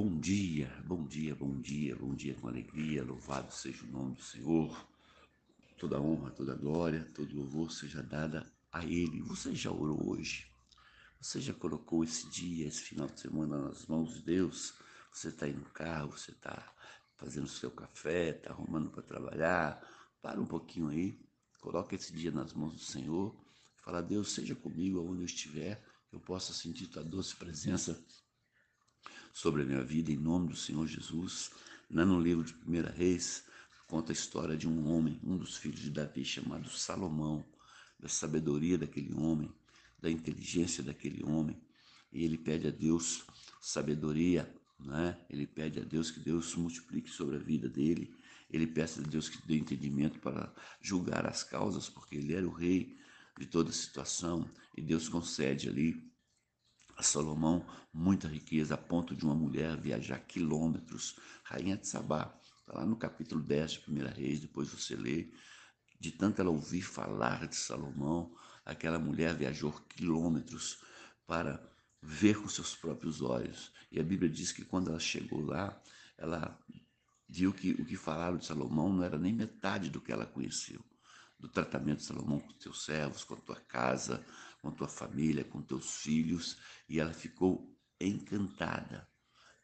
Bom dia, bom dia, bom dia, bom dia com alegria, louvado seja o nome do Senhor. Toda honra, toda glória, todo louvor seja dada a Ele. Você já orou hoje? Você já colocou esse dia, esse final de semana nas mãos de Deus? Você está aí no carro, você está fazendo seu café, está arrumando para trabalhar. Para um pouquinho aí, coloca esse dia nas mãos do Senhor. Fala, Deus, seja comigo aonde eu estiver, eu possa sentir tua doce presença sobre a minha vida, em nome do Senhor Jesus. Lá no livro de 1 Reis, conta a história de um homem, um dos filhos de Davi, chamado Salomão, da sabedoria daquele homem, da inteligência daquele homem. E ele pede a Deus sabedoria, né? ele pede a Deus que Deus multiplique sobre a vida dele. Ele pede a Deus que dê entendimento para julgar as causas, porque ele era o rei de toda a situação, e Deus concede ali a Salomão muita riqueza, a ponto de uma mulher viajar quilômetros, rainha de Sabá, está lá no capítulo 10 de 1 Reis, depois você lê, de tanto ela ouvir falar de Salomão, aquela mulher viajou quilômetros para ver com seus próprios olhos. E a Bíblia diz que quando ela chegou lá, ela viu que o que falaram de Salomão não era nem metade do que ela conheceu. Do tratamento de Salomão com seus servos, com a tua casa, com tua família, com teus filhos, e ela ficou encantada,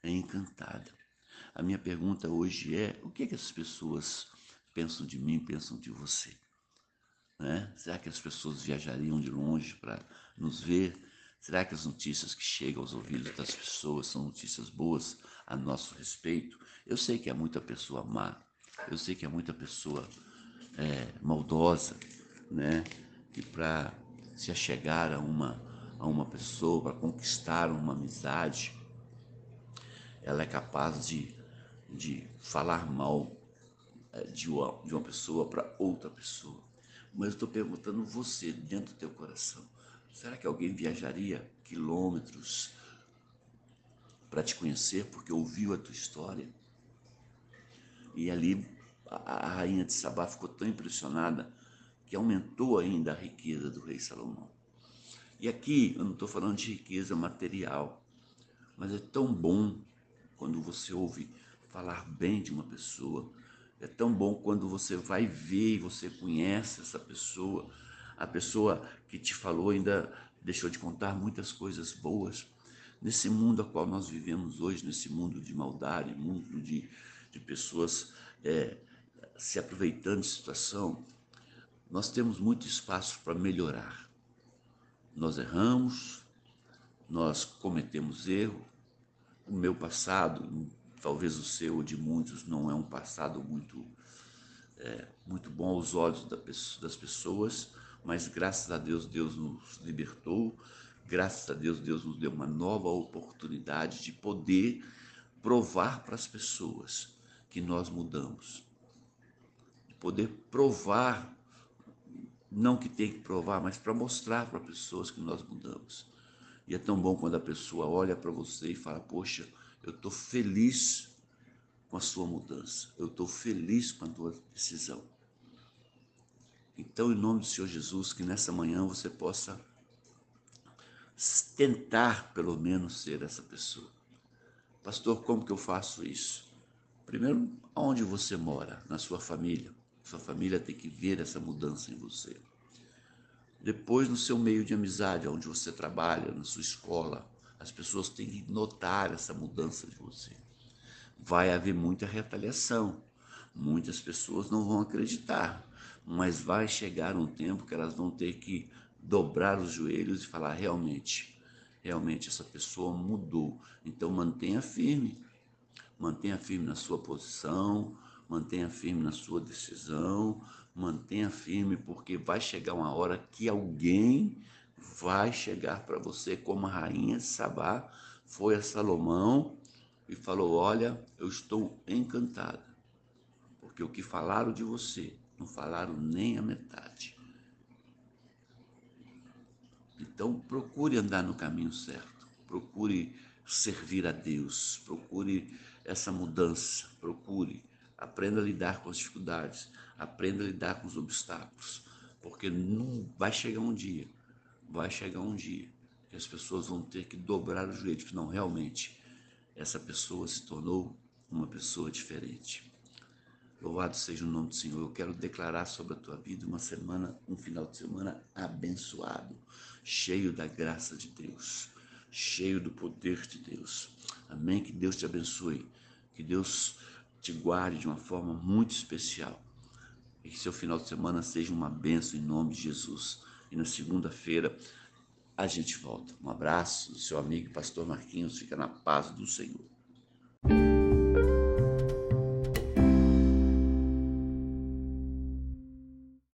encantada. A minha pergunta hoje é: o que, é que as pessoas pensam de mim, pensam de você? Né? Será que as pessoas viajariam de longe para nos ver? Será que as notícias que chegam aos ouvidos das pessoas são notícias boas a nosso respeito? Eu sei que há muita pessoa má, eu sei que há muita pessoa é, maldosa, né? Que para se achegar a uma, a uma pessoa, para conquistar uma amizade, ela é capaz de, de falar mal é, de uma, de uma pessoa para outra pessoa. Mas eu estou perguntando você, dentro do teu coração, será que alguém viajaria quilômetros para te conhecer porque ouviu a tua história? E ali a, a rainha de Sabá ficou tão impressionada que aumentou ainda a riqueza do rei Salomão. E aqui eu não estou falando de riqueza material, mas é tão bom quando você ouve falar bem de uma pessoa, é tão bom quando você vai ver e você conhece essa pessoa, a pessoa que te falou ainda deixou de contar muitas coisas boas. Nesse mundo a qual nós vivemos hoje, nesse mundo de maldade, mundo de, de pessoas é, se aproveitando de situação, nós temos muito espaço para melhorar. Nós erramos, nós cometemos erro. O meu passado, talvez o seu ou de muitos, não é um passado muito, é, muito bom aos olhos das pessoas, mas graças a Deus, Deus nos libertou, graças a Deus, Deus nos deu uma nova oportunidade de poder provar para as pessoas que nós mudamos, de poder provar não que tem que provar, mas para mostrar para pessoas que nós mudamos. E é tão bom quando a pessoa olha para você e fala: Poxa, eu estou feliz com a sua mudança, eu estou feliz com a tua decisão. Então, em nome do Senhor Jesus, que nessa manhã você possa tentar, pelo menos, ser essa pessoa. Pastor, como que eu faço isso? Primeiro, onde você mora, na sua família. Sua família tem que ver essa mudança em você. Depois, no seu meio de amizade, onde você trabalha, na sua escola, as pessoas têm que notar essa mudança de você. Vai haver muita retaliação. Muitas pessoas não vão acreditar, mas vai chegar um tempo que elas vão ter que dobrar os joelhos e falar: realmente, realmente essa pessoa mudou. Então mantenha firme, mantenha firme na sua posição, mantenha firme na sua decisão, mantenha firme, porque vai chegar uma hora que alguém vai chegar para você, como a rainha de Sabá foi a Salomão e falou: Olha, eu estou encantada, porque o que falaram de você não falaram nem a metade. Então, procure andar no caminho certo, procure servir a Deus, procure essa mudança, procure Aprenda a lidar com as dificuldades, aprenda a lidar com os obstáculos, porque não vai chegar um dia, vai chegar um dia que as pessoas vão ter que dobrar os joelhos, não realmente. essa pessoa se tornou uma pessoa diferente. Louvado seja o nome do Senhor. Eu quero declarar sobre a tua vida uma semana, um final de semana abençoado, cheio da graça de Deus, cheio do poder de Deus. Amém. Que Deus te abençoe. Que Deus te guarde de uma forma muito especial. E que seu final de semana seja uma benção em nome de Jesus. E na segunda-feira a gente volta. Um abraço do seu amigo pastor Marquinhos. Fica na paz do Senhor.